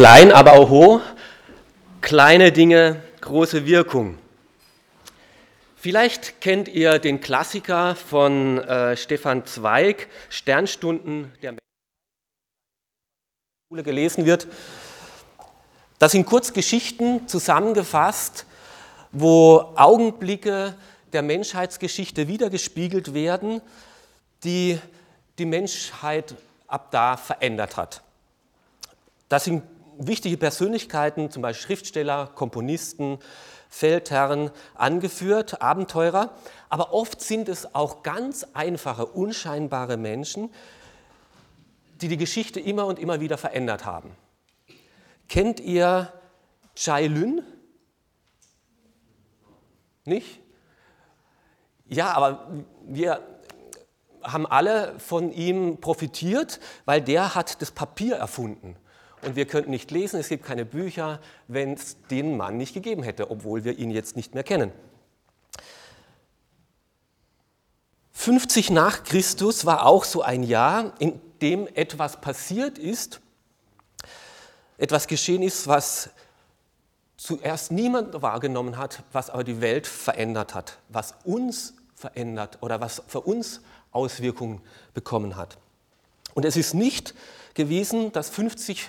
Klein, aber auch hoch. Kleine Dinge, große Wirkung. Vielleicht kennt ihr den Klassiker von äh, Stefan Zweig, Sternstunden der Schule gelesen wird. Das sind Kurzgeschichten zusammengefasst, wo Augenblicke der Menschheitsgeschichte wiedergespiegelt werden, die die Menschheit ab da verändert hat. Das sind wichtige Persönlichkeiten, zum Beispiel Schriftsteller, Komponisten, Feldherren angeführt, Abenteurer, aber oft sind es auch ganz einfache, unscheinbare Menschen, die die Geschichte immer und immer wieder verändert haben. Kennt ihr Chai Lün? Nicht? Ja, aber wir haben alle von ihm profitiert, weil der hat das Papier erfunden und wir könnten nicht lesen, es gibt keine Bücher, wenn es den Mann nicht gegeben hätte, obwohl wir ihn jetzt nicht mehr kennen. 50 nach Christus war auch so ein Jahr, in dem etwas passiert ist, etwas geschehen ist, was zuerst niemand wahrgenommen hat, was aber die Welt verändert hat, was uns verändert oder was für uns Auswirkungen bekommen hat. Und es ist nicht gewesen, dass 50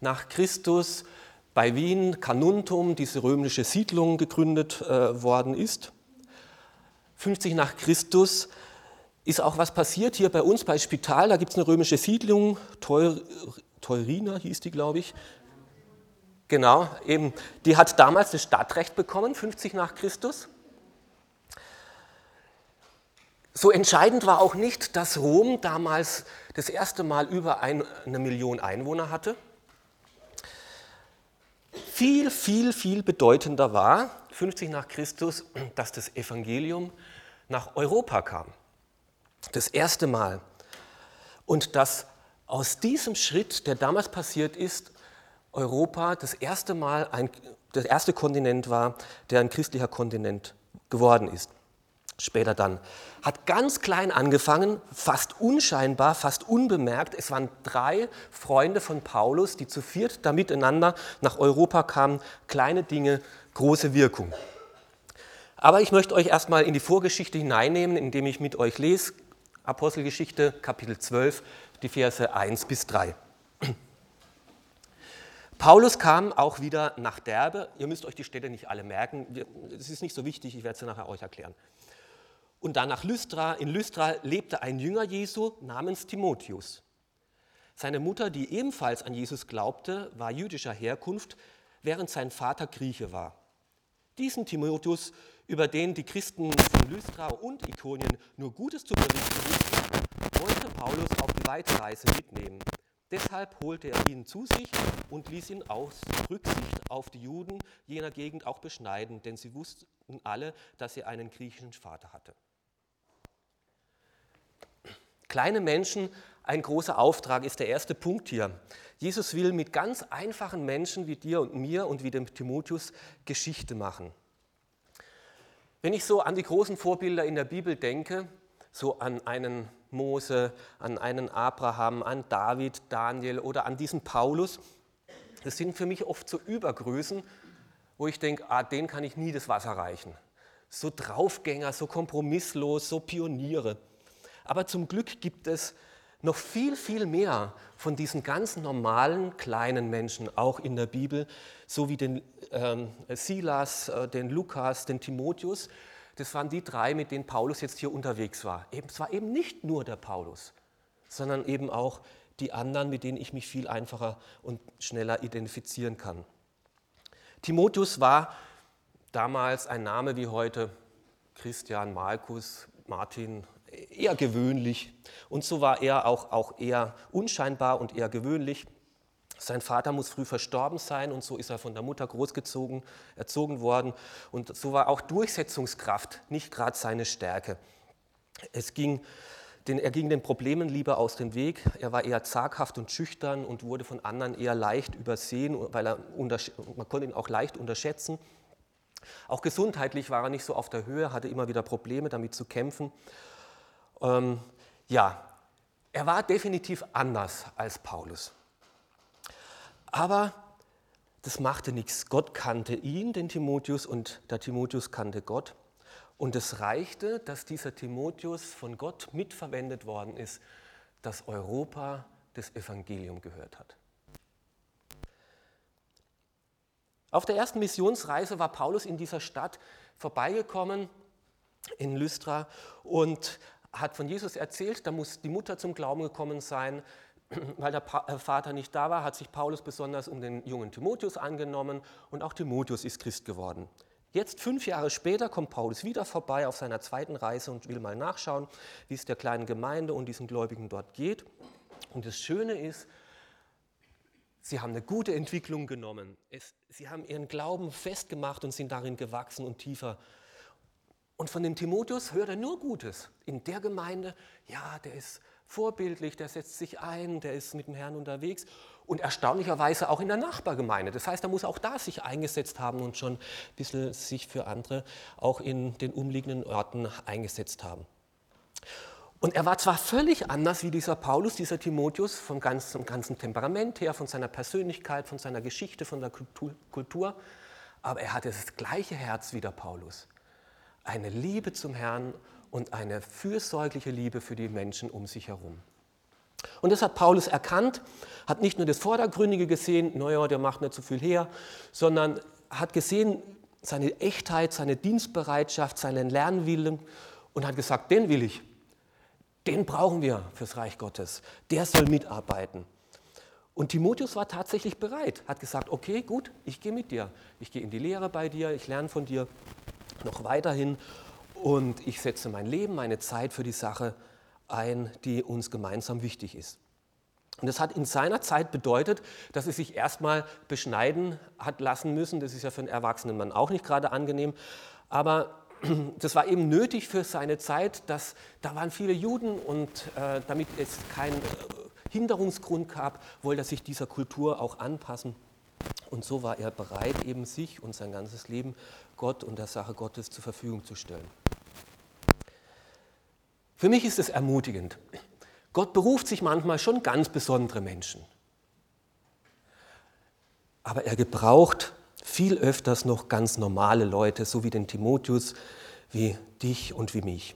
nach Christus bei Wien Canuntum, diese römische Siedlung, gegründet äh, worden ist. 50 nach Christus ist auch was passiert hier bei uns bei Spital. Da gibt es eine römische Siedlung, Teur, Teurina hieß die, glaube ich. Genau, eben, die hat damals das Stadtrecht bekommen, 50 nach Christus. So entscheidend war auch nicht, dass Rom damals das erste Mal über eine Million Einwohner hatte. Viel, viel, viel bedeutender war, 50 nach Christus, dass das Evangelium nach Europa kam. Das erste Mal. Und dass aus diesem Schritt, der damals passiert ist, Europa das erste Mal ein, der erste Kontinent war, der ein christlicher Kontinent geworden ist später dann. Hat ganz klein angefangen, fast unscheinbar, fast unbemerkt. Es waren drei Freunde von Paulus, die zu viert da miteinander nach Europa kamen. Kleine Dinge, große Wirkung. Aber ich möchte euch erstmal in die Vorgeschichte hineinnehmen, indem ich mit euch lese. Apostelgeschichte, Kapitel 12, die Verse 1 bis 3. Paulus kam auch wieder nach Derbe. Ihr müsst euch die Städte nicht alle merken. Es ist nicht so wichtig, ich werde sie nachher euch erklären und dann nach Lystra. In Lystra lebte ein Jünger Jesu namens Timotheus. Seine Mutter, die ebenfalls an Jesus glaubte, war jüdischer Herkunft, während sein Vater Grieche war. Diesen Timotheus, über den die Christen von Lystra und Ikonien nur Gutes zu berichten wussten, wollte Paulus auf die Weiterreise mitnehmen. Deshalb holte er ihn zu sich und ließ ihn aus Rücksicht auf die Juden jener Gegend auch beschneiden, denn sie wussten alle, dass er einen griechischen Vater hatte. Kleine Menschen, ein großer Auftrag ist der erste Punkt hier. Jesus will mit ganz einfachen Menschen wie dir und mir und wie dem Timotheus Geschichte machen. Wenn ich so an die großen Vorbilder in der Bibel denke, so an einen Mose, an einen Abraham, an David, Daniel oder an diesen Paulus, das sind für mich oft so Übergrößen, wo ich denke, ah, denen kann ich nie das Wasser reichen. So Draufgänger, so kompromisslos, so Pioniere. Aber zum Glück gibt es noch viel, viel mehr von diesen ganz normalen kleinen Menschen, auch in der Bibel, so wie den ähm, Silas, äh, den Lukas, den Timotheus. Das waren die drei, mit denen Paulus jetzt hier unterwegs war. Eben, es war eben nicht nur der Paulus, sondern eben auch die anderen, mit denen ich mich viel einfacher und schneller identifizieren kann. Timotheus war damals ein Name wie heute Christian, Markus, Martin, eher gewöhnlich. Und so war er auch, auch eher unscheinbar und eher gewöhnlich. Sein Vater muss früh verstorben sein und so ist er von der Mutter großgezogen, erzogen worden. Und so war auch Durchsetzungskraft nicht gerade seine Stärke. Es ging, den, er ging den Problemen lieber aus dem Weg. Er war eher zaghaft und schüchtern und wurde von anderen eher leicht übersehen, weil er man konnte ihn auch leicht unterschätzen. Auch gesundheitlich war er nicht so auf der Höhe, hatte immer wieder Probleme damit zu kämpfen. Ähm, ja, er war definitiv anders als Paulus. Aber das machte nichts. Gott kannte ihn, den Timotheus, und der Timotheus kannte Gott. Und es reichte, dass dieser Timotheus von Gott mitverwendet worden ist, dass Europa das Evangelium gehört hat. Auf der ersten Missionsreise war Paulus in dieser Stadt vorbeigekommen, in Lystra, und hat von Jesus erzählt, da muss die Mutter zum Glauben gekommen sein. Weil der äh, Vater nicht da war, hat sich Paulus besonders um den jungen Timotheus angenommen und auch Timotheus ist Christ geworden. Jetzt, fünf Jahre später, kommt Paulus wieder vorbei auf seiner zweiten Reise und will mal nachschauen, wie es der kleinen Gemeinde und diesen Gläubigen dort geht. Und das Schöne ist, sie haben eine gute Entwicklung genommen. Es, sie haben ihren Glauben festgemacht und sind darin gewachsen und tiefer und von dem Timotheus hört er nur Gutes. In der Gemeinde, ja, der ist vorbildlich, der setzt sich ein, der ist mit dem Herrn unterwegs und erstaunlicherweise auch in der Nachbargemeinde. Das heißt, er muss auch da sich eingesetzt haben und schon ein bisschen sich für andere auch in den umliegenden Orten eingesetzt haben. Und er war zwar völlig anders wie dieser Paulus, dieser Timotheus, vom ganzen, ganzen Temperament her, von seiner Persönlichkeit, von seiner Geschichte, von der Kultur, aber er hatte das gleiche Herz wie der Paulus eine Liebe zum Herrn und eine fürsorgliche Liebe für die Menschen um sich herum. Und das hat Paulus erkannt, hat nicht nur das Vordergründige gesehen, naja, der macht nicht so viel her, sondern hat gesehen seine Echtheit, seine Dienstbereitschaft, seinen Lernwillen und hat gesagt, den will ich, den brauchen wir fürs Reich Gottes, der soll mitarbeiten. Und Timotheus war tatsächlich bereit, hat gesagt, okay, gut, ich gehe mit dir, ich gehe in die Lehre bei dir, ich lerne von dir noch weiterhin und ich setze mein Leben, meine Zeit für die Sache ein, die uns gemeinsam wichtig ist. Und das hat in seiner Zeit bedeutet, dass er sich erstmal beschneiden hat lassen müssen. Das ist ja für einen erwachsenen Mann auch nicht gerade angenehm. Aber das war eben nötig für seine Zeit, dass da waren viele Juden und äh, damit es keinen äh, Hinderungsgrund gab, wollte er sich dieser Kultur auch anpassen. Und so war er bereit, eben sich und sein ganzes Leben Gott und der Sache Gottes zur Verfügung zu stellen. Für mich ist es ermutigend. Gott beruft sich manchmal schon ganz besondere Menschen. Aber er gebraucht viel öfters noch ganz normale Leute, so wie den Timotheus, wie dich und wie mich.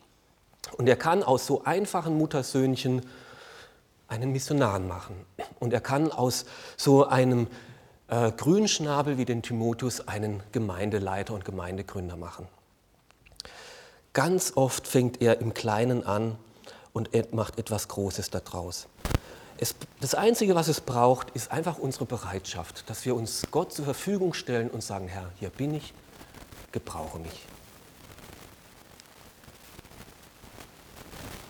Und er kann aus so einfachen Muttersöhnchen einen Missionar machen. Und er kann aus so einem äh, Grünschnabel wie den Timotheus einen Gemeindeleiter und Gemeindegründer machen. Ganz oft fängt er im Kleinen an und macht etwas Großes daraus. Es, das Einzige, was es braucht, ist einfach unsere Bereitschaft, dass wir uns Gott zur Verfügung stellen und sagen, Herr, hier bin ich, gebrauche mich.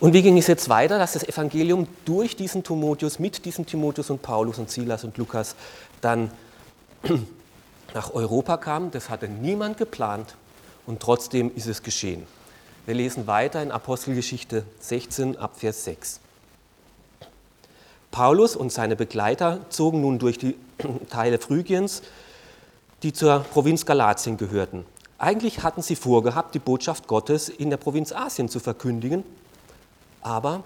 Und wie ging es jetzt weiter, dass das Evangelium durch diesen Timotheus, mit diesem Timotheus und Paulus und Silas und Lukas dann nach Europa kam. Das hatte niemand geplant und trotzdem ist es geschehen. Wir lesen weiter in Apostelgeschichte 16 ab Vers 6. Paulus und seine Begleiter zogen nun durch die Teile Phrygiens, die zur Provinz Galatien gehörten. Eigentlich hatten sie vorgehabt, die Botschaft Gottes in der Provinz Asien zu verkündigen, aber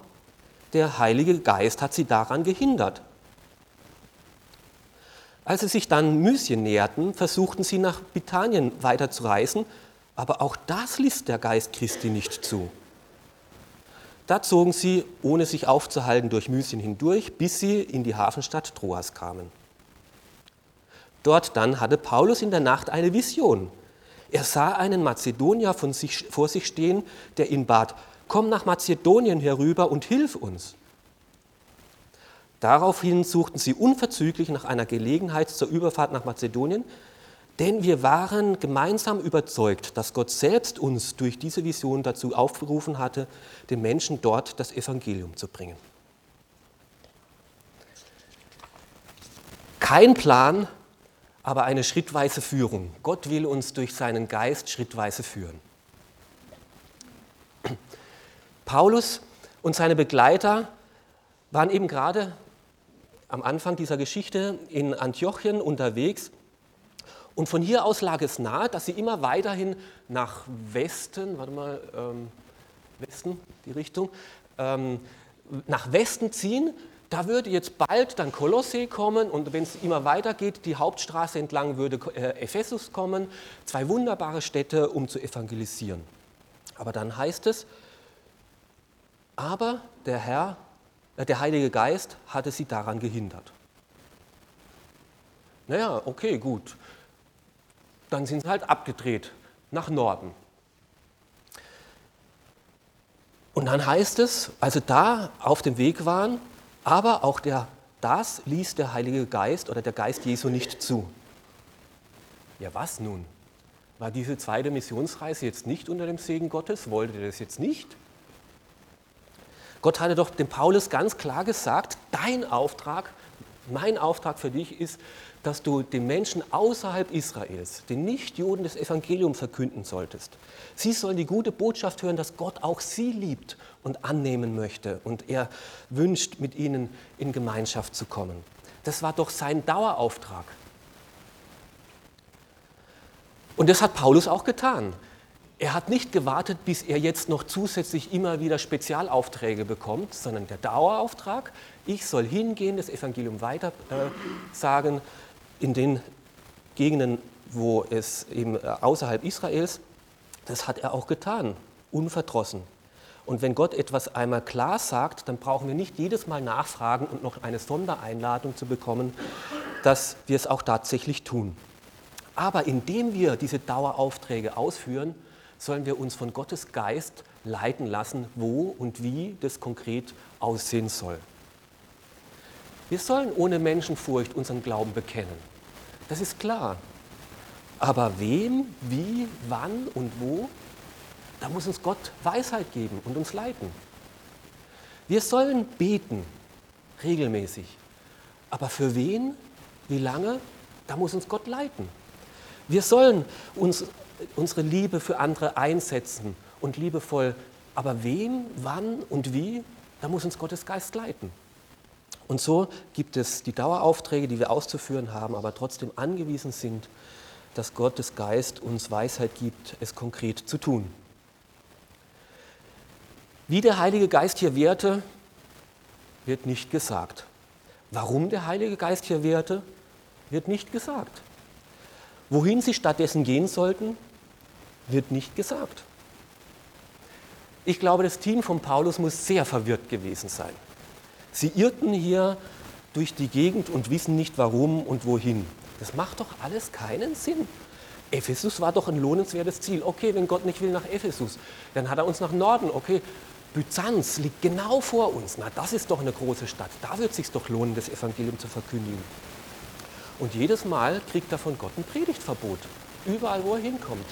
der Heilige Geist hat sie daran gehindert. Als sie sich dann Mysien näherten, versuchten sie nach Bithanien weiterzureisen, aber auch das ließ der Geist Christi nicht zu. Da zogen sie, ohne sich aufzuhalten, durch Mysien hindurch, bis sie in die Hafenstadt Troas kamen. Dort dann hatte Paulus in der Nacht eine Vision. Er sah einen Mazedonier von sich, vor sich stehen, der ihn bat, komm nach Mazedonien herüber und hilf uns. Daraufhin suchten sie unverzüglich nach einer Gelegenheit zur Überfahrt nach Mazedonien, denn wir waren gemeinsam überzeugt, dass Gott selbst uns durch diese Vision dazu aufgerufen hatte, den Menschen dort das Evangelium zu bringen. Kein Plan, aber eine schrittweise Führung. Gott will uns durch seinen Geist schrittweise führen. Paulus und seine Begleiter waren eben gerade am Anfang dieser Geschichte in Antiochien unterwegs. Und von hier aus lag es nahe, dass sie immer weiterhin nach Westen, warte mal, ähm, Westen, die Richtung, ähm, nach Westen ziehen, da würde jetzt bald dann Kolossee kommen und wenn es immer weitergeht, die Hauptstraße entlang würde äh, Ephesus kommen, zwei wunderbare Städte, um zu evangelisieren. Aber dann heißt es, aber der Herr, der Heilige Geist hatte sie daran gehindert. Naja, okay, gut. Dann sind sie halt abgedreht nach Norden. Und dann heißt es, als sie da auf dem Weg waren, aber auch der, das ließ der Heilige Geist oder der Geist Jesu nicht zu. Ja, was nun? War diese zweite Missionsreise jetzt nicht unter dem Segen Gottes? Wollte er das jetzt nicht? Gott hatte doch dem Paulus ganz klar gesagt, dein Auftrag, mein Auftrag für dich ist, dass du den Menschen außerhalb Israels, den Nichtjuden das Evangelium verkünden solltest. Sie sollen die gute Botschaft hören, dass Gott auch sie liebt und annehmen möchte und er wünscht, mit ihnen in Gemeinschaft zu kommen. Das war doch sein Dauerauftrag. Und das hat Paulus auch getan. Er hat nicht gewartet, bis er jetzt noch zusätzlich immer wieder Spezialaufträge bekommt, sondern der Dauerauftrag, ich soll hingehen, das Evangelium weiter äh, sagen, in den Gegenden, wo es eben äh, außerhalb Israels, das hat er auch getan, unverdrossen. Und wenn Gott etwas einmal klar sagt, dann brauchen wir nicht jedes Mal nachfragen und noch eine Sondereinladung zu bekommen, dass wir es auch tatsächlich tun. Aber indem wir diese Daueraufträge ausführen, sollen wir uns von Gottes Geist leiten lassen, wo und wie das konkret aussehen soll. Wir sollen ohne Menschenfurcht unseren Glauben bekennen. Das ist klar. Aber wem, wie, wann und wo, da muss uns Gott Weisheit geben und uns leiten. Wir sollen beten, regelmäßig. Aber für wen, wie lange, da muss uns Gott leiten. Wir sollen uns, unsere Liebe für andere einsetzen und liebevoll, aber wem, wann und wie, da muss uns Gottes Geist leiten. Und so gibt es die Daueraufträge, die wir auszuführen haben, aber trotzdem angewiesen sind, dass Gottes Geist uns Weisheit gibt, es konkret zu tun. Wie der Heilige Geist hier wehrte, wird nicht gesagt. Warum der Heilige Geist hier wehrte, wird nicht gesagt. Wohin sie stattdessen gehen sollten, wird nicht gesagt. Ich glaube, das Team von Paulus muss sehr verwirrt gewesen sein. Sie irrten hier durch die Gegend und wissen nicht warum und wohin. Das macht doch alles keinen Sinn. Ephesus war doch ein lohnenswertes Ziel. Okay, wenn Gott nicht will nach Ephesus, dann hat er uns nach Norden. Okay, Byzanz liegt genau vor uns. Na, das ist doch eine große Stadt. Da wird es sich doch lohnen, das Evangelium zu verkündigen. Und jedes Mal kriegt er von Gott ein Predigtverbot. Überall, wo er hinkommt.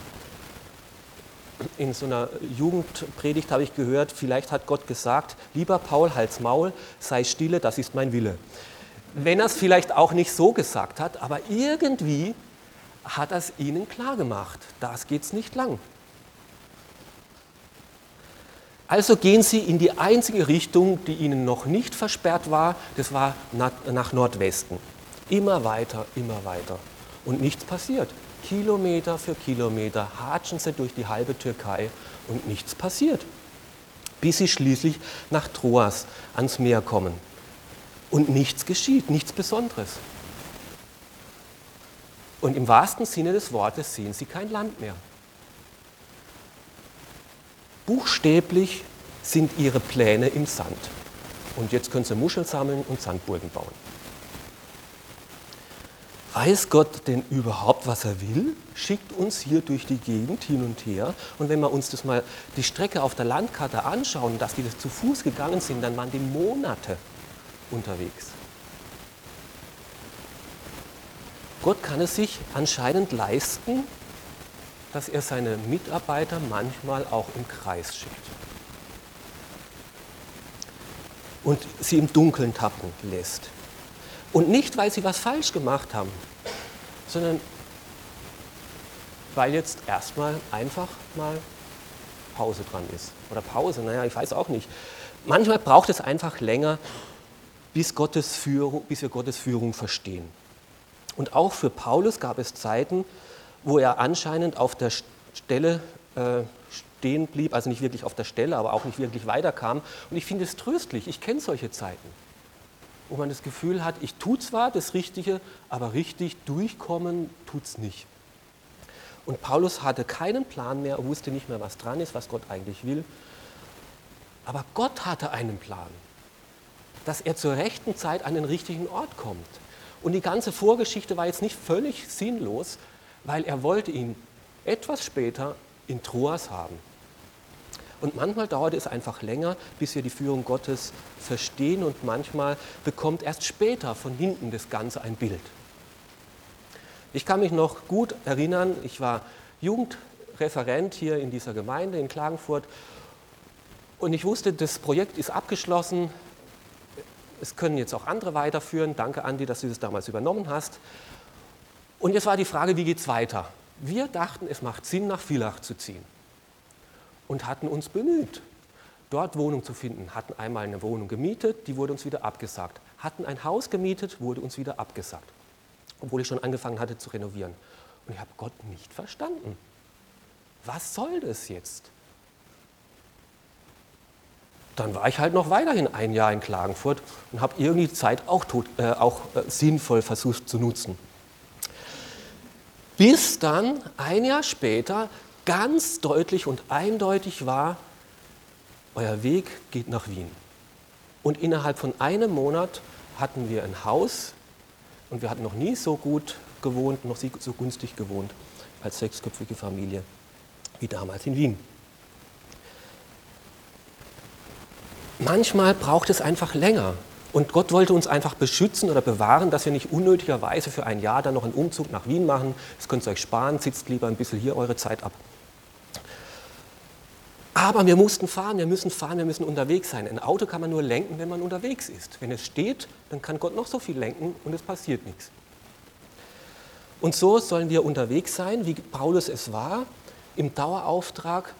In so einer Jugendpredigt habe ich gehört, vielleicht hat Gott gesagt, lieber Paul, halt's Maul, sei stille, das ist mein Wille. Wenn er es vielleicht auch nicht so gesagt hat, aber irgendwie hat er es ihnen klar gemacht. Das geht es nicht lang. Also gehen sie in die einzige Richtung, die ihnen noch nicht versperrt war, das war nach Nordwesten. Immer weiter, immer weiter. Und nichts passiert. Kilometer für Kilometer hatschen sie durch die halbe Türkei und nichts passiert. Bis sie schließlich nach Troas ans Meer kommen. Und nichts geschieht, nichts Besonderes. Und im wahrsten Sinne des Wortes sehen sie kein Land mehr. Buchstäblich sind ihre Pläne im Sand. Und jetzt können sie Muscheln sammeln und Sandburgen bauen. Weiß Gott denn überhaupt, was er will? Schickt uns hier durch die Gegend hin und her. Und wenn wir uns das mal die Strecke auf der Landkarte anschauen, dass die das zu Fuß gegangen sind, dann waren die Monate unterwegs. Gott kann es sich anscheinend leisten, dass er seine Mitarbeiter manchmal auch im Kreis schickt und sie im Dunkeln tappen lässt. Und nicht, weil sie was falsch gemacht haben, sondern weil jetzt erstmal einfach mal Pause dran ist. Oder Pause, naja, ich weiß auch nicht. Manchmal braucht es einfach länger, bis, Gottes Führung, bis wir Gottes Führung verstehen. Und auch für Paulus gab es Zeiten, wo er anscheinend auf der Stelle äh, stehen blieb, also nicht wirklich auf der Stelle, aber auch nicht wirklich weiterkam. Und ich finde es tröstlich, ich kenne solche Zeiten. Wo man das Gefühl hat, ich tue zwar das Richtige, aber richtig durchkommen tut es nicht. Und Paulus hatte keinen Plan mehr, wusste nicht mehr, was dran ist, was Gott eigentlich will. Aber Gott hatte einen Plan, dass er zur rechten Zeit an den richtigen Ort kommt. Und die ganze Vorgeschichte war jetzt nicht völlig sinnlos, weil er wollte ihn etwas später in Troas haben. Und manchmal dauert es einfach länger, bis wir die Führung Gottes verstehen und manchmal bekommt erst später von hinten das Ganze ein Bild. Ich kann mich noch gut erinnern, ich war Jugendreferent hier in dieser Gemeinde in Klagenfurt und ich wusste, das Projekt ist abgeschlossen. Es können jetzt auch andere weiterführen. Danke, Andi, dass du das damals übernommen hast. Und jetzt war die Frage, wie geht es weiter? Wir dachten, es macht Sinn, nach Villach zu ziehen und hatten uns bemüht, dort Wohnung zu finden. Hatten einmal eine Wohnung gemietet, die wurde uns wieder abgesagt. Hatten ein Haus gemietet, wurde uns wieder abgesagt, obwohl ich schon angefangen hatte zu renovieren. Und ich habe Gott nicht verstanden. Was soll das jetzt? Dann war ich halt noch weiterhin ein Jahr in Klagenfurt und habe irgendwie Zeit auch, tot, äh, auch äh, sinnvoll versucht zu nutzen. Bis dann ein Jahr später ganz deutlich und eindeutig war, euer Weg geht nach Wien. Und innerhalb von einem Monat hatten wir ein Haus und wir hatten noch nie so gut gewohnt, noch so günstig gewohnt als sechsköpfige Familie wie damals in Wien. Manchmal braucht es einfach länger. Und Gott wollte uns einfach beschützen oder bewahren, dass wir nicht unnötigerweise für ein Jahr dann noch einen Umzug nach Wien machen. Das könnt ihr euch sparen, sitzt lieber ein bisschen hier eure Zeit ab. Aber wir mussten fahren, wir müssen fahren, wir müssen unterwegs sein. Ein Auto kann man nur lenken, wenn man unterwegs ist. Wenn es steht, dann kann Gott noch so viel lenken und es passiert nichts. Und so sollen wir unterwegs sein, wie Paulus es war, im Dauerauftrag,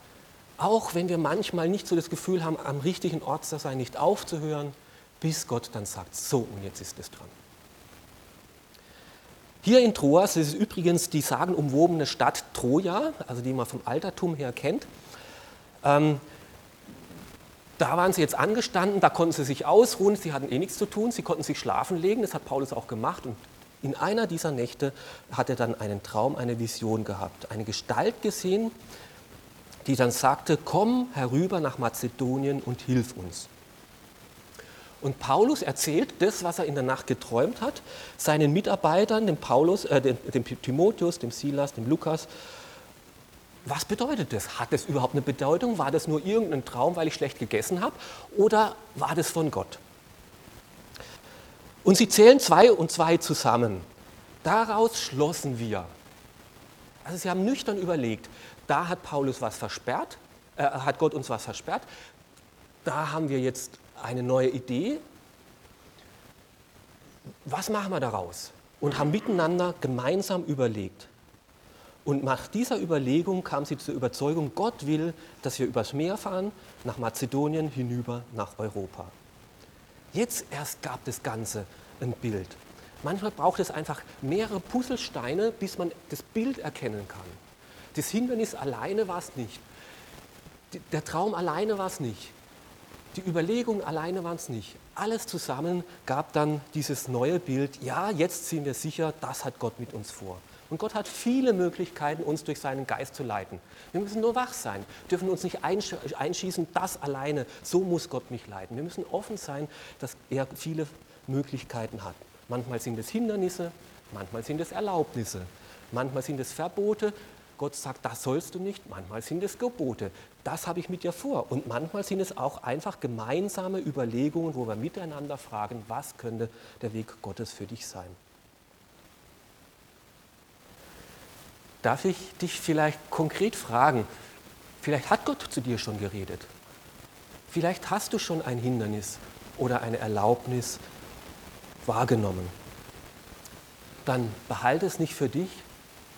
auch wenn wir manchmal nicht so das Gefühl haben, am richtigen Ort zu sein, nicht aufzuhören, bis Gott dann sagt, so und jetzt ist es dran. Hier in Troas, das ist übrigens die sagenumwobene Stadt Troja, also die man vom Altertum her kennt, ähm, da waren sie jetzt angestanden, da konnten sie sich ausruhen, sie hatten eh nichts zu tun, sie konnten sich schlafen legen, das hat Paulus auch gemacht. Und in einer dieser Nächte hat er dann einen Traum, eine Vision gehabt, eine Gestalt gesehen, die dann sagte, komm herüber nach Mazedonien und hilf uns. Und Paulus erzählt das, was er in der Nacht geträumt hat, seinen Mitarbeitern, dem, Paulus, äh, dem, dem Timotheus, dem Silas, dem Lukas was bedeutet das? Hat das überhaupt eine Bedeutung? War das nur irgendein Traum, weil ich schlecht gegessen habe? Oder war das von Gott? Und sie zählen zwei und zwei zusammen. Daraus schlossen wir. Also sie haben nüchtern überlegt, da hat Paulus was versperrt, äh, hat Gott uns was versperrt. Da haben wir jetzt eine neue Idee. Was machen wir daraus? Und haben miteinander gemeinsam überlegt. Und nach dieser Überlegung kam sie zur Überzeugung, Gott will, dass wir übers Meer fahren, nach Mazedonien hinüber nach Europa. Jetzt erst gab das Ganze ein Bild. Manchmal braucht es einfach mehrere Puzzlesteine, bis man das Bild erkennen kann. Das Hindernis alleine war es nicht. Der Traum alleine war es nicht. Die Überlegung alleine waren es nicht. Alles zusammen gab dann dieses neue Bild, ja, jetzt sind wir sicher, das hat Gott mit uns vor. Und Gott hat viele Möglichkeiten, uns durch seinen Geist zu leiten. Wir müssen nur wach sein, dürfen uns nicht einschießen, das alleine, so muss Gott mich leiten. Wir müssen offen sein, dass er viele Möglichkeiten hat. Manchmal sind es Hindernisse, manchmal sind es Erlaubnisse, manchmal sind es Verbote. Gott sagt, das sollst du nicht, manchmal sind es Gebote. Das habe ich mit dir vor. Und manchmal sind es auch einfach gemeinsame Überlegungen, wo wir miteinander fragen, was könnte der Weg Gottes für dich sein. Darf ich dich vielleicht konkret fragen, vielleicht hat Gott zu dir schon geredet. Vielleicht hast du schon ein Hindernis oder eine Erlaubnis wahrgenommen. Dann behalte es nicht für dich,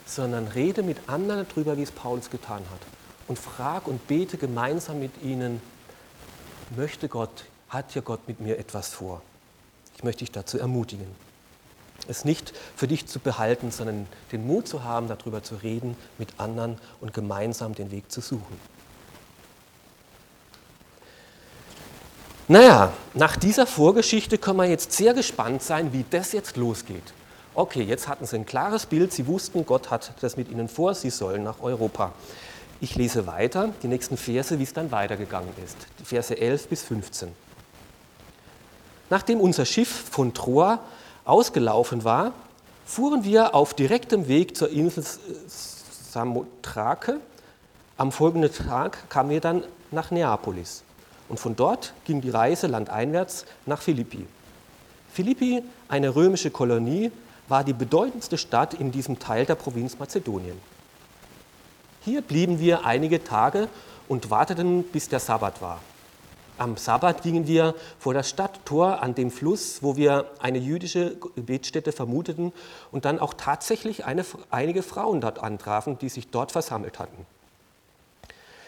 sondern rede mit anderen darüber, wie es Paulus getan hat. Und frag und bete gemeinsam mit ihnen, möchte Gott, hat ja Gott mit mir etwas vor. Ich möchte dich dazu ermutigen es nicht für dich zu behalten, sondern den Mut zu haben, darüber zu reden mit anderen und gemeinsam den Weg zu suchen. Naja, nach dieser Vorgeschichte können wir jetzt sehr gespannt sein, wie das jetzt losgeht. Okay, jetzt hatten sie ein klares Bild, sie wussten, Gott hat das mit ihnen vor, sie sollen nach Europa. Ich lese weiter, die nächsten Verse, wie es dann weitergegangen ist. Verse 11 bis 15. Nachdem unser Schiff von Troa ausgelaufen war, fuhren wir auf direktem Weg zur Insel Samothrake. Am folgenden Tag kamen wir dann nach Neapolis. Und von dort ging die Reise landeinwärts nach Philippi. Philippi, eine römische Kolonie, war die bedeutendste Stadt in diesem Teil der Provinz Mazedonien. Hier blieben wir einige Tage und warteten, bis der Sabbat war. Am Sabbat gingen wir vor das Stadttor an dem Fluss, wo wir eine jüdische Gebetsstätte vermuteten und dann auch tatsächlich eine, einige Frauen dort antrafen, die sich dort versammelt hatten.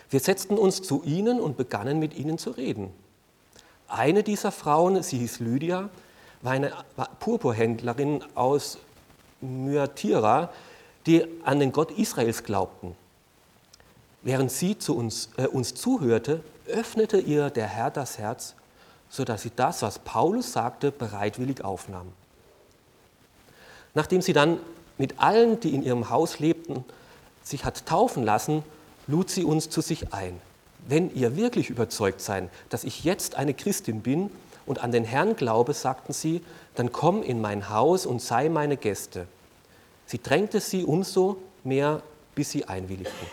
Wir setzten uns zu ihnen und begannen mit ihnen zu reden. Eine dieser Frauen, sie hieß Lydia, war eine Purpurhändlerin aus Myatira, die an den Gott Israels glaubten. Während sie zu uns, äh, uns zuhörte, öffnete ihr der Herr das Herz, sodass sie das, was Paulus sagte, bereitwillig aufnahm. Nachdem sie dann mit allen, die in ihrem Haus lebten, sich hat taufen lassen, lud sie uns zu sich ein. Wenn ihr wirklich überzeugt seid, dass ich jetzt eine Christin bin und an den Herrn glaube, sagten sie, dann komm in mein Haus und sei meine Gäste. Sie drängte sie umso mehr, bis sie einwilligten.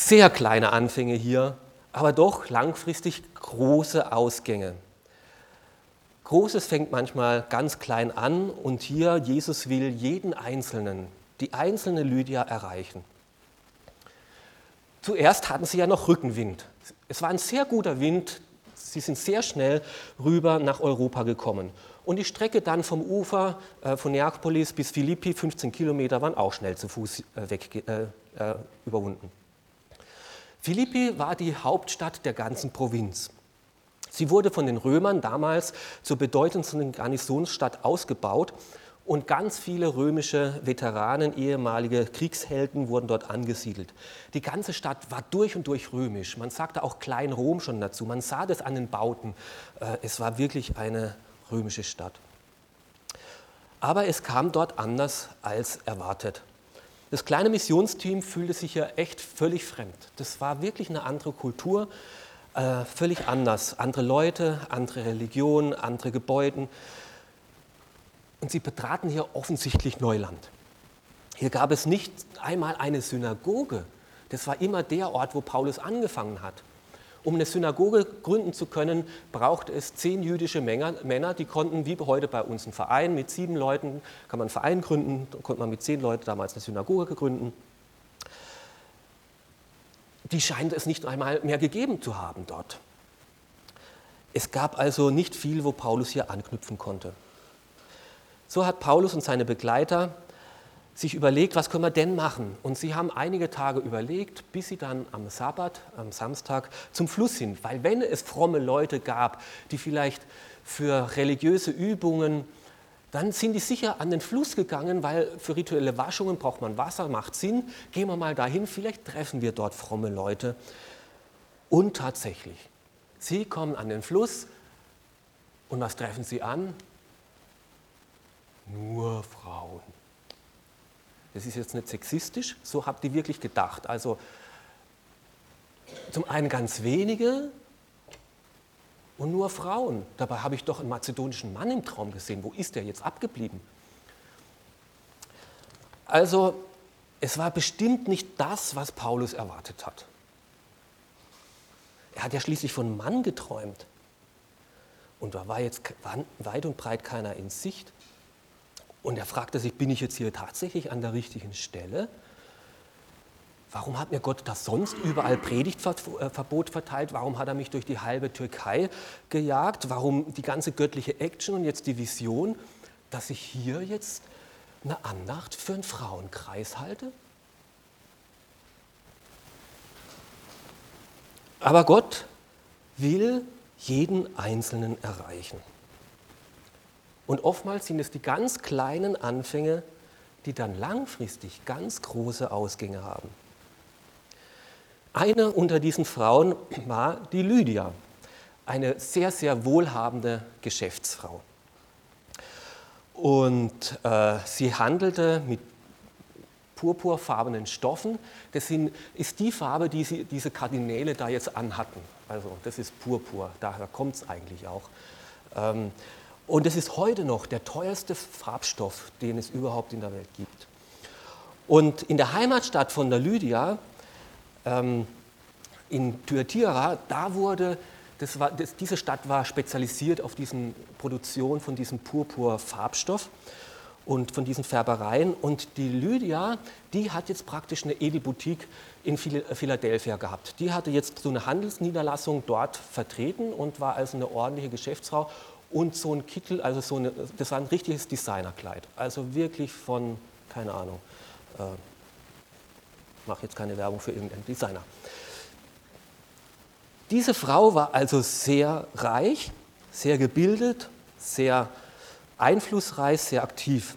Sehr kleine Anfänge hier, aber doch langfristig große Ausgänge. Großes fängt manchmal ganz klein an und hier Jesus will jeden Einzelnen, die einzelne Lydia erreichen. Zuerst hatten sie ja noch Rückenwind. Es war ein sehr guter Wind. Sie sind sehr schnell rüber nach Europa gekommen. Und die Strecke dann vom Ufer äh, von Neapolis bis Philippi, 15 Kilometer, waren auch schnell zu Fuß äh, weg, äh, äh überwunden. Philippi war die Hauptstadt der ganzen Provinz. Sie wurde von den Römern damals zur bedeutendsten Garnisonsstadt ausgebaut und ganz viele römische Veteranen, ehemalige Kriegshelden wurden dort angesiedelt. Die ganze Stadt war durch und durch römisch. Man sagte auch Klein Rom schon dazu. Man sah das an den Bauten. Äh, es war wirklich eine römische Stadt. Aber es kam dort anders als erwartet. Das kleine Missionsteam fühlte sich ja echt völlig fremd. Das war wirklich eine andere Kultur, äh, völlig anders. Andere Leute, andere Religionen, andere Gebäude. Und sie betraten hier offensichtlich Neuland. Hier gab es nicht einmal eine Synagoge. Das war immer der Ort, wo Paulus angefangen hat. Um eine Synagoge gründen zu können, brauchte es zehn jüdische Männer, die konnten, wie heute bei uns, einen Verein mit sieben Leuten, kann man einen Verein gründen, konnte man mit zehn Leuten damals eine Synagoge gründen. Die scheint es nicht einmal mehr gegeben zu haben dort. Es gab also nicht viel, wo Paulus hier anknüpfen konnte. So hat Paulus und seine Begleiter sich überlegt, was können wir denn machen? Und sie haben einige Tage überlegt, bis sie dann am Sabbat, am Samstag zum Fluss sind. Weil wenn es fromme Leute gab, die vielleicht für religiöse Übungen, dann sind die sicher an den Fluss gegangen, weil für rituelle Waschungen braucht man Wasser, macht Sinn. Gehen wir mal dahin, vielleicht treffen wir dort fromme Leute. Und tatsächlich, sie kommen an den Fluss und was treffen sie an? Nur Frauen. Das ist jetzt nicht sexistisch, so habt ihr wirklich gedacht. Also zum einen ganz wenige und nur Frauen. Dabei habe ich doch einen mazedonischen Mann im Traum gesehen. Wo ist der jetzt abgeblieben? Also es war bestimmt nicht das, was Paulus erwartet hat. Er hat ja schließlich von Mann geträumt. Und da war jetzt weit und breit keiner in Sicht. Und er fragte sich, bin ich jetzt hier tatsächlich an der richtigen Stelle? Warum hat mir Gott das sonst überall Predigtverbot verteilt? Warum hat er mich durch die halbe Türkei gejagt? Warum die ganze göttliche Action und jetzt die Vision, dass ich hier jetzt eine Andacht für einen Frauenkreis halte? Aber Gott will jeden Einzelnen erreichen. Und oftmals sind es die ganz kleinen Anfänge, die dann langfristig ganz große Ausgänge haben. eine unter diesen Frauen war die Lydia, eine sehr, sehr wohlhabende Geschäftsfrau. Und äh, sie handelte mit purpurfarbenen Stoffen. Das sind, ist die Farbe, die sie, diese Kardinäle da jetzt anhatten. Also das ist Purpur, daher kommt es eigentlich auch. Ähm, und es ist heute noch der teuerste Farbstoff, den es überhaupt in der Welt gibt. Und in der Heimatstadt von der Lydia, ähm, in Thyatira, da wurde, das war, das, diese Stadt war spezialisiert auf diese Produktion von diesem Purpur-Farbstoff und von diesen Färbereien. Und die Lydia, die hat jetzt praktisch eine Edelboutique in Philadelphia gehabt. Die hatte jetzt so eine Handelsniederlassung dort vertreten und war also eine ordentliche Geschäftsfrau. Und so ein Kittel, also so eine, das war ein richtiges Designerkleid. Also wirklich von, keine Ahnung, äh, mache jetzt keine Werbung für irgendeinen Designer. Diese Frau war also sehr reich, sehr gebildet, sehr einflussreich, sehr aktiv.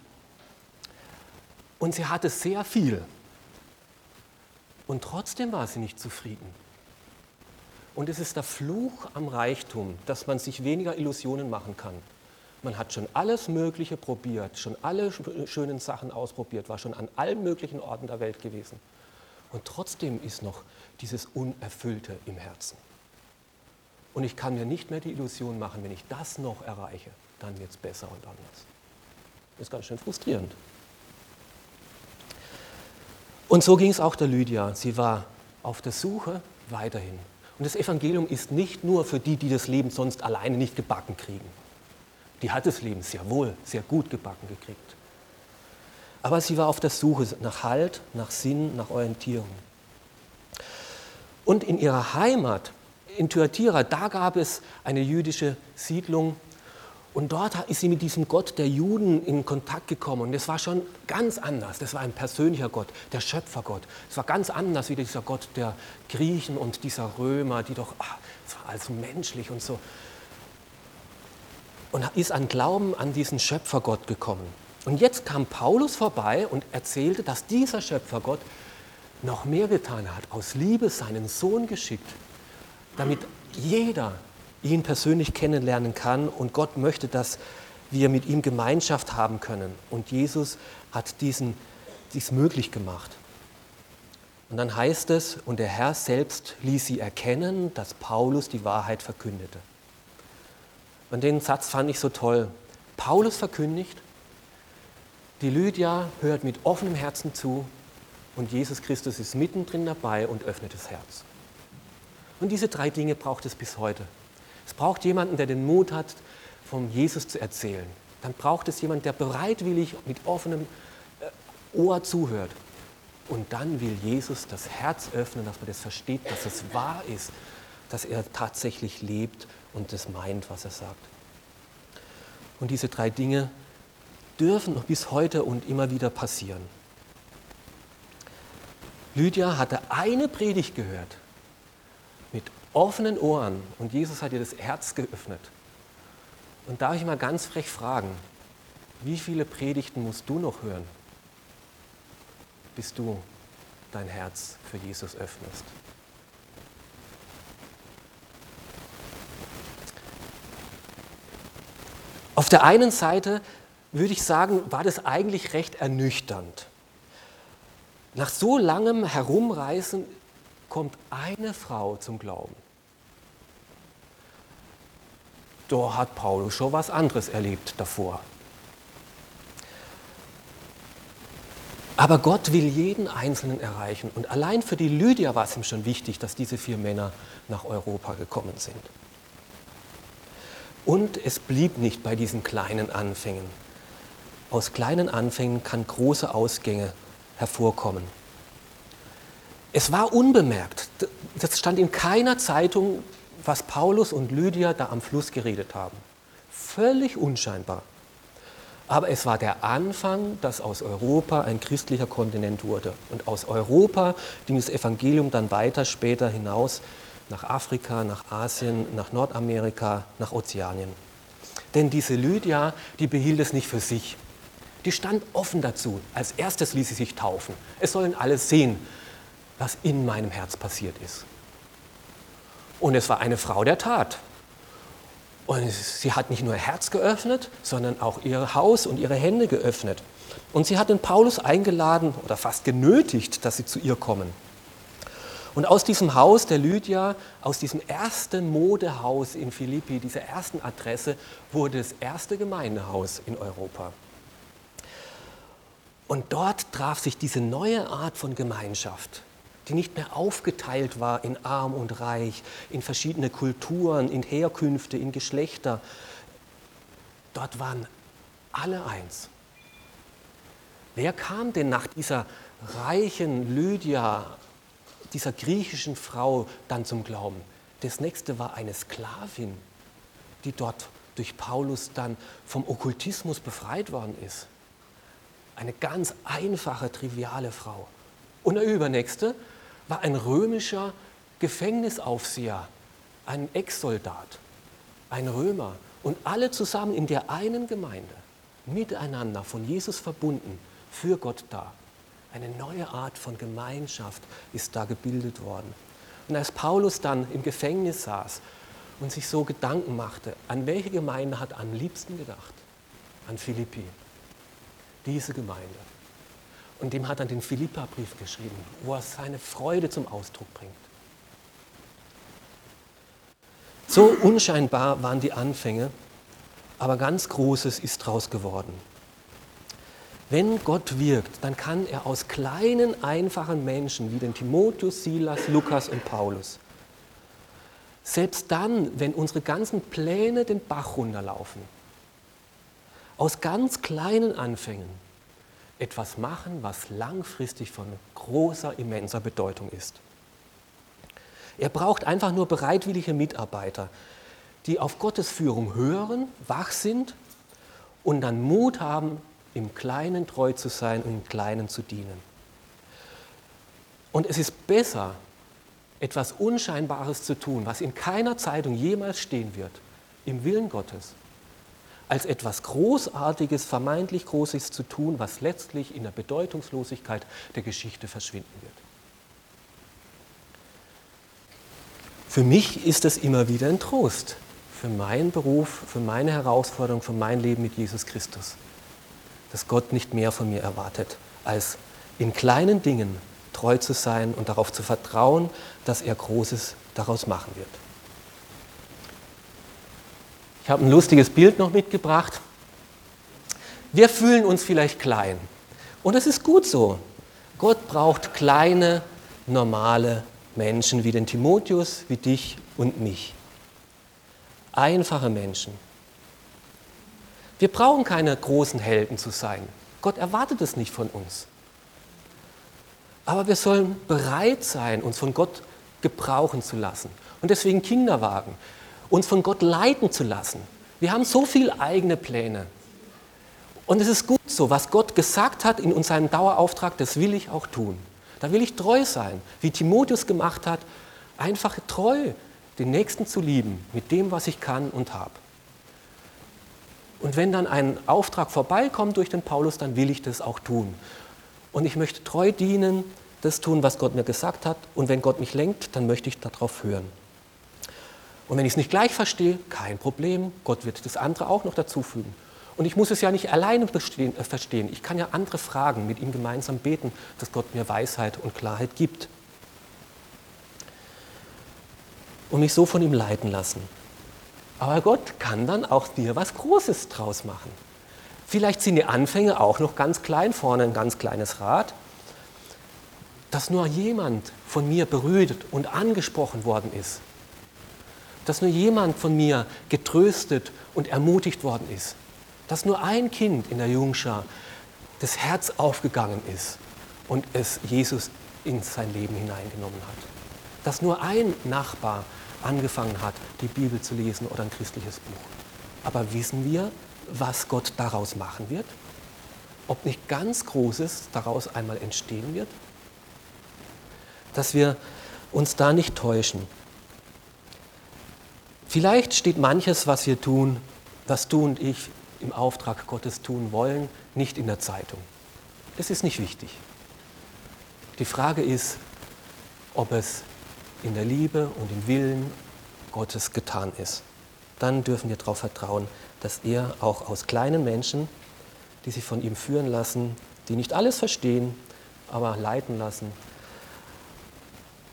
Und sie hatte sehr viel. Und trotzdem war sie nicht zufrieden. Und es ist der Fluch am Reichtum, dass man sich weniger Illusionen machen kann. Man hat schon alles Mögliche probiert, schon alle schönen Sachen ausprobiert, war schon an allen möglichen Orten der Welt gewesen. Und trotzdem ist noch dieses Unerfüllte im Herzen. Und ich kann mir nicht mehr die Illusion machen, wenn ich das noch erreiche, dann wird es besser und anders. Das ist ganz schön frustrierend. Und so ging es auch der Lydia. Sie war auf der Suche weiterhin. Und das Evangelium ist nicht nur für die, die das Leben sonst alleine nicht gebacken kriegen. Die hat das Leben sehr wohl, sehr gut gebacken gekriegt. Aber sie war auf der Suche nach Halt, nach Sinn, nach Orientierung. Und in ihrer Heimat, in Thyatira, da gab es eine jüdische Siedlung, und dort ist sie mit diesem Gott der Juden in Kontakt gekommen. Und es war schon ganz anders. Das war ein persönlicher Gott, der Schöpfergott. Es war ganz anders wie dieser Gott der Griechen und dieser Römer, die doch, ach, es war also menschlich und so. Und ist an Glauben an diesen Schöpfergott gekommen. Und jetzt kam Paulus vorbei und erzählte, dass dieser Schöpfergott noch mehr getan hat, aus Liebe seinen Sohn geschickt, damit jeder ihn persönlich kennenlernen kann und Gott möchte, dass wir mit ihm Gemeinschaft haben können. Und Jesus hat diesen, dies möglich gemacht. Und dann heißt es, und der Herr selbst ließ sie erkennen, dass Paulus die Wahrheit verkündete. Und den Satz fand ich so toll. Paulus verkündigt, die Lydia hört mit offenem Herzen zu und Jesus Christus ist mittendrin dabei und öffnet das Herz. Und diese drei Dinge braucht es bis heute. Es braucht jemanden, der den Mut hat, von Jesus zu erzählen. Dann braucht es jemanden, der bereitwillig mit offenem äh, Ohr zuhört. Und dann will Jesus das Herz öffnen, dass man das versteht, dass es wahr ist, dass er tatsächlich lebt und das meint, was er sagt. Und diese drei Dinge dürfen bis heute und immer wieder passieren. Lydia hatte eine Predigt gehört mit offenen Ohren und Jesus hat ihr das Herz geöffnet. Und darf ich mal ganz frech fragen, wie viele Predigten musst du noch hören, bis du dein Herz für Jesus öffnest? Auf der einen Seite würde ich sagen, war das eigentlich recht ernüchternd. Nach so langem Herumreisen kommt eine Frau zum Glauben. Da hat Paulus schon was anderes erlebt davor. Aber Gott will jeden Einzelnen erreichen. Und allein für die Lydia war es ihm schon wichtig, dass diese vier Männer nach Europa gekommen sind. Und es blieb nicht bei diesen kleinen Anfängen. Aus kleinen Anfängen kann große Ausgänge hervorkommen. Es war unbemerkt. Das stand in keiner Zeitung, was Paulus und Lydia da am Fluss geredet haben. Völlig unscheinbar. Aber es war der Anfang, dass aus Europa ein christlicher Kontinent wurde. Und aus Europa ging das Evangelium dann weiter später hinaus nach Afrika, nach Asien, nach Nordamerika, nach Ozeanien. Denn diese Lydia, die behielt es nicht für sich. Die stand offen dazu. Als erstes ließ sie sich taufen. Es sollen alle sehen, was in meinem Herz passiert ist. Und es war eine Frau der Tat. Und sie hat nicht nur ihr Herz geöffnet, sondern auch ihr Haus und ihre Hände geöffnet. Und sie hat den Paulus eingeladen oder fast genötigt, dass sie zu ihr kommen. Und aus diesem Haus der Lydia, aus diesem ersten Modehaus in Philippi, dieser ersten Adresse, wurde das erste Gemeindehaus in Europa. Und dort traf sich diese neue Art von Gemeinschaft, die nicht mehr aufgeteilt war in arm und reich, in verschiedene Kulturen, in Herkünfte, in Geschlechter. Dort waren alle eins. Wer kam denn nach dieser reichen Lydia, dieser griechischen Frau dann zum Glauben? Das nächste war eine Sklavin, die dort durch Paulus dann vom Okkultismus befreit worden ist. Eine ganz einfache, triviale Frau. Und der übernächste war ein römischer Gefängnisaufseher, ein Ex-Soldat, ein Römer. Und alle zusammen in der einen Gemeinde, miteinander, von Jesus verbunden, für Gott da. Eine neue Art von Gemeinschaft ist da gebildet worden. Und als Paulus dann im Gefängnis saß und sich so Gedanken machte, an welche Gemeinde hat er am liebsten gedacht? An Philippi. Diese Gemeinde. Und dem hat er den Philippa-Brief geschrieben, wo er seine Freude zum Ausdruck bringt. So unscheinbar waren die Anfänge, aber ganz Großes ist daraus geworden. Wenn Gott wirkt, dann kann er aus kleinen, einfachen Menschen wie den Timotheus, Silas, Lukas und Paulus, selbst dann, wenn unsere ganzen Pläne den Bach runterlaufen, aus ganz kleinen Anfängen etwas machen, was langfristig von großer, immenser Bedeutung ist. Er braucht einfach nur bereitwillige Mitarbeiter, die auf Gottes Führung hören, wach sind und dann Mut haben, im Kleinen treu zu sein und im Kleinen zu dienen. Und es ist besser, etwas Unscheinbares zu tun, was in keiner Zeitung jemals stehen wird, im Willen Gottes, als etwas Großartiges, vermeintlich Großes zu tun, was letztlich in der Bedeutungslosigkeit der Geschichte verschwinden wird. Für mich ist es immer wieder ein Trost für meinen Beruf, für meine Herausforderung, für mein Leben mit Jesus Christus dass Gott nicht mehr von mir erwartet, als in kleinen Dingen treu zu sein und darauf zu vertrauen, dass er Großes daraus machen wird. Ich habe ein lustiges Bild noch mitgebracht. Wir fühlen uns vielleicht klein. Und es ist gut so. Gott braucht kleine, normale Menschen wie den Timotheus, wie dich und mich. Einfache Menschen, wir brauchen keine großen Helden zu sein. Gott erwartet es nicht von uns. Aber wir sollen bereit sein, uns von Gott gebrauchen zu lassen. Und deswegen Kinderwagen, uns von Gott leiten zu lassen. Wir haben so viele eigene Pläne. Und es ist gut so, was Gott gesagt hat in seinem Dauerauftrag, das will ich auch tun. Da will ich treu sein, wie Timotheus gemacht hat, einfach treu, den Nächsten zu lieben, mit dem, was ich kann und habe. Und wenn dann ein Auftrag vorbeikommt durch den Paulus, dann will ich das auch tun. Und ich möchte treu dienen, das tun, was Gott mir gesagt hat. Und wenn Gott mich lenkt, dann möchte ich darauf hören. Und wenn ich es nicht gleich verstehe, kein Problem. Gott wird das andere auch noch dazufügen. Und ich muss es ja nicht alleine bestehen, äh, verstehen. Ich kann ja andere fragen, mit ihm gemeinsam beten, dass Gott mir Weisheit und Klarheit gibt. Und mich so von ihm leiten lassen. Aber Gott kann dann auch dir was Großes draus machen. Vielleicht sind die Anfänge auch noch ganz klein, vorne ein ganz kleines Rad, dass nur jemand von mir berührt und angesprochen worden ist. Dass nur jemand von mir getröstet und ermutigt worden ist. Dass nur ein Kind in der Jungschar das Herz aufgegangen ist und es Jesus in sein Leben hineingenommen hat. Dass nur ein Nachbar angefangen hat, die Bibel zu lesen oder ein christliches Buch. Aber wissen wir, was Gott daraus machen wird? Ob nicht ganz Großes daraus einmal entstehen wird? Dass wir uns da nicht täuschen. Vielleicht steht manches, was wir tun, was du und ich im Auftrag Gottes tun wollen, nicht in der Zeitung. Das ist nicht wichtig. Die Frage ist, ob es in der Liebe und im Willen Gottes getan ist. Dann dürfen wir darauf vertrauen, dass er auch aus kleinen Menschen, die sich von ihm führen lassen, die nicht alles verstehen, aber leiten lassen,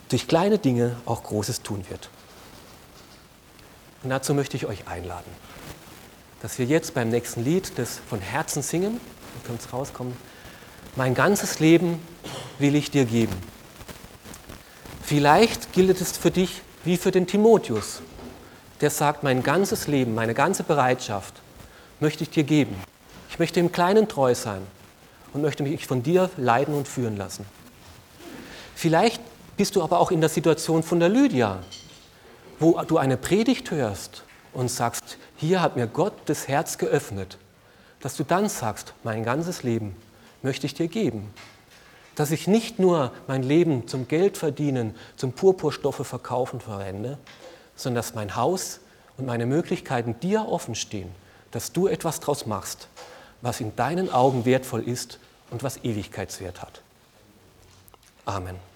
durch kleine Dinge auch Großes tun wird. Und dazu möchte ich euch einladen, dass wir jetzt beim nächsten Lied das von Herzen singen, ihr könnt es rauskommen, mein ganzes Leben will ich dir geben. Vielleicht gilt es für dich wie für den Timotheus, der sagt, mein ganzes Leben, meine ganze Bereitschaft möchte ich dir geben. Ich möchte im Kleinen treu sein und möchte mich von dir leiden und führen lassen. Vielleicht bist du aber auch in der Situation von der Lydia, wo du eine Predigt hörst und sagst, hier hat mir Gott das Herz geöffnet, dass du dann sagst, mein ganzes Leben möchte ich dir geben. Dass ich nicht nur mein Leben zum Geld verdienen, zum Purpurstoffe verkaufen verwende, sondern dass mein Haus und meine Möglichkeiten dir offen stehen, dass du etwas daraus machst, was in deinen Augen wertvoll ist und was Ewigkeitswert hat. Amen.